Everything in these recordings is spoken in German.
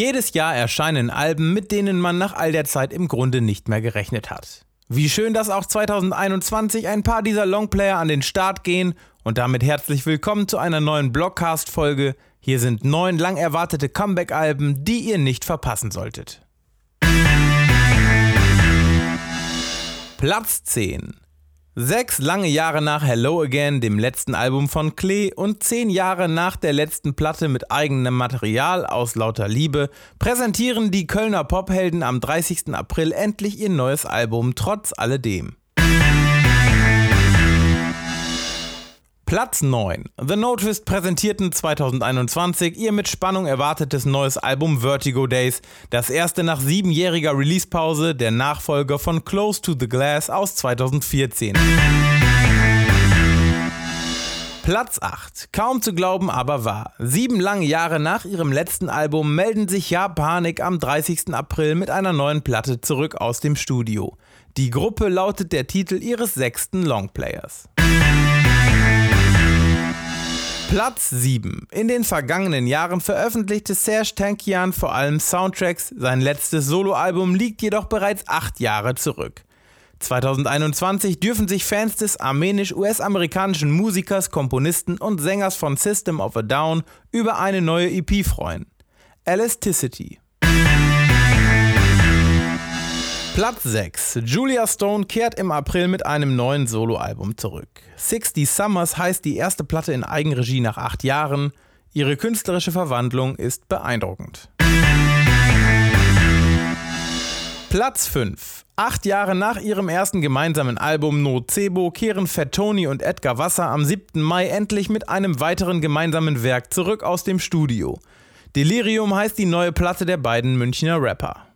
Jedes Jahr erscheinen Alben, mit denen man nach all der Zeit im Grunde nicht mehr gerechnet hat. Wie schön, dass auch 2021 ein paar dieser Longplayer an den Start gehen und damit herzlich willkommen zu einer neuen Blogcast-Folge. Hier sind neun lang erwartete Comeback-Alben, die ihr nicht verpassen solltet. Platz 10 Sechs lange Jahre nach Hello Again, dem letzten Album von Klee, und zehn Jahre nach der letzten Platte mit eigenem Material aus lauter Liebe, präsentieren die Kölner Pophelden am 30. April endlich ihr neues Album trotz alledem. Platz 9. The Noticed präsentierten 2021 ihr mit Spannung erwartetes neues Album Vertigo Days, das erste nach siebenjähriger Releasepause, der Nachfolger von Close to the Glass aus 2014. Platz 8. Kaum zu glauben, aber wahr. Sieben lange Jahre nach ihrem letzten Album melden sich Japanik am 30. April mit einer neuen Platte zurück aus dem Studio. Die Gruppe lautet der Titel ihres sechsten Longplayers. Platz 7. In den vergangenen Jahren veröffentlichte Serge Tankian vor allem Soundtracks, sein letztes Soloalbum liegt jedoch bereits acht Jahre zurück. 2021 dürfen sich Fans des armenisch-US-amerikanischen Musikers, Komponisten und Sängers von System of a Down über eine neue EP freuen. Elasticity. Platz 6. Julia Stone kehrt im April mit einem neuen Soloalbum zurück. 60 Summers heißt die erste Platte in Eigenregie nach acht Jahren. Ihre künstlerische Verwandlung ist beeindruckend. Platz 5. Acht Jahre nach ihrem ersten gemeinsamen Album Nocebo kehren Fat Tony und Edgar Wasser am 7. Mai endlich mit einem weiteren gemeinsamen Werk zurück aus dem Studio. Delirium heißt die neue Platte der beiden Münchner Rapper.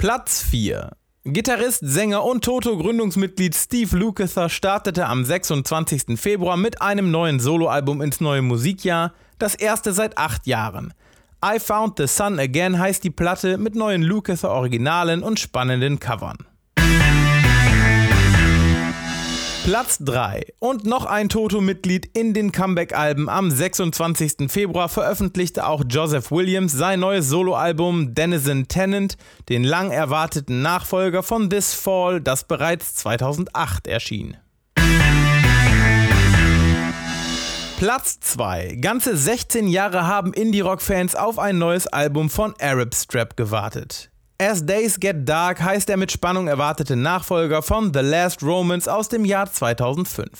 Platz 4. Gitarrist, Sänger und Toto-Gründungsmitglied Steve Lukather startete am 26. Februar mit einem neuen Soloalbum ins neue Musikjahr, das erste seit acht Jahren. I Found the Sun Again heißt die Platte mit neuen Lukather-Originalen und spannenden Covern. Platz 3 und noch ein Toto-Mitglied in den Comeback-Alben. Am 26. Februar veröffentlichte auch Joseph Williams sein neues Soloalbum Denizen Tennant, den lang erwarteten Nachfolger von This Fall, das bereits 2008 erschien. Platz 2. Ganze 16 Jahre haben Indie-Rock-Fans auf ein neues Album von Arab Strap gewartet. As Days Get Dark heißt der mit Spannung erwartete Nachfolger von The Last Romance aus dem Jahr 2005.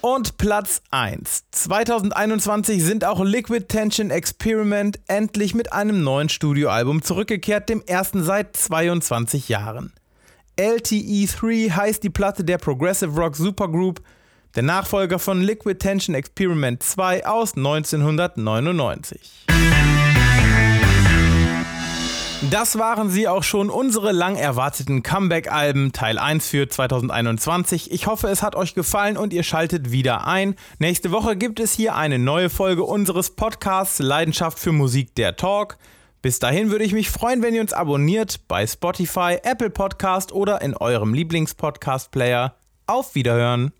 Und Platz 1. 2021 sind auch Liquid Tension Experiment endlich mit einem neuen Studioalbum zurückgekehrt, dem ersten seit 22 Jahren. LTE3 heißt die Platte der Progressive Rock Supergroup, der Nachfolger von Liquid Tension Experiment 2 aus 1999. Das waren sie auch schon, unsere lang erwarteten Comeback-Alben Teil 1 für 2021. Ich hoffe, es hat euch gefallen und ihr schaltet wieder ein. Nächste Woche gibt es hier eine neue Folge unseres Podcasts Leidenschaft für Musik der Talk. Bis dahin würde ich mich freuen, wenn ihr uns abonniert bei Spotify, Apple Podcast oder in eurem Lieblingspodcast-Player. Auf Wiederhören!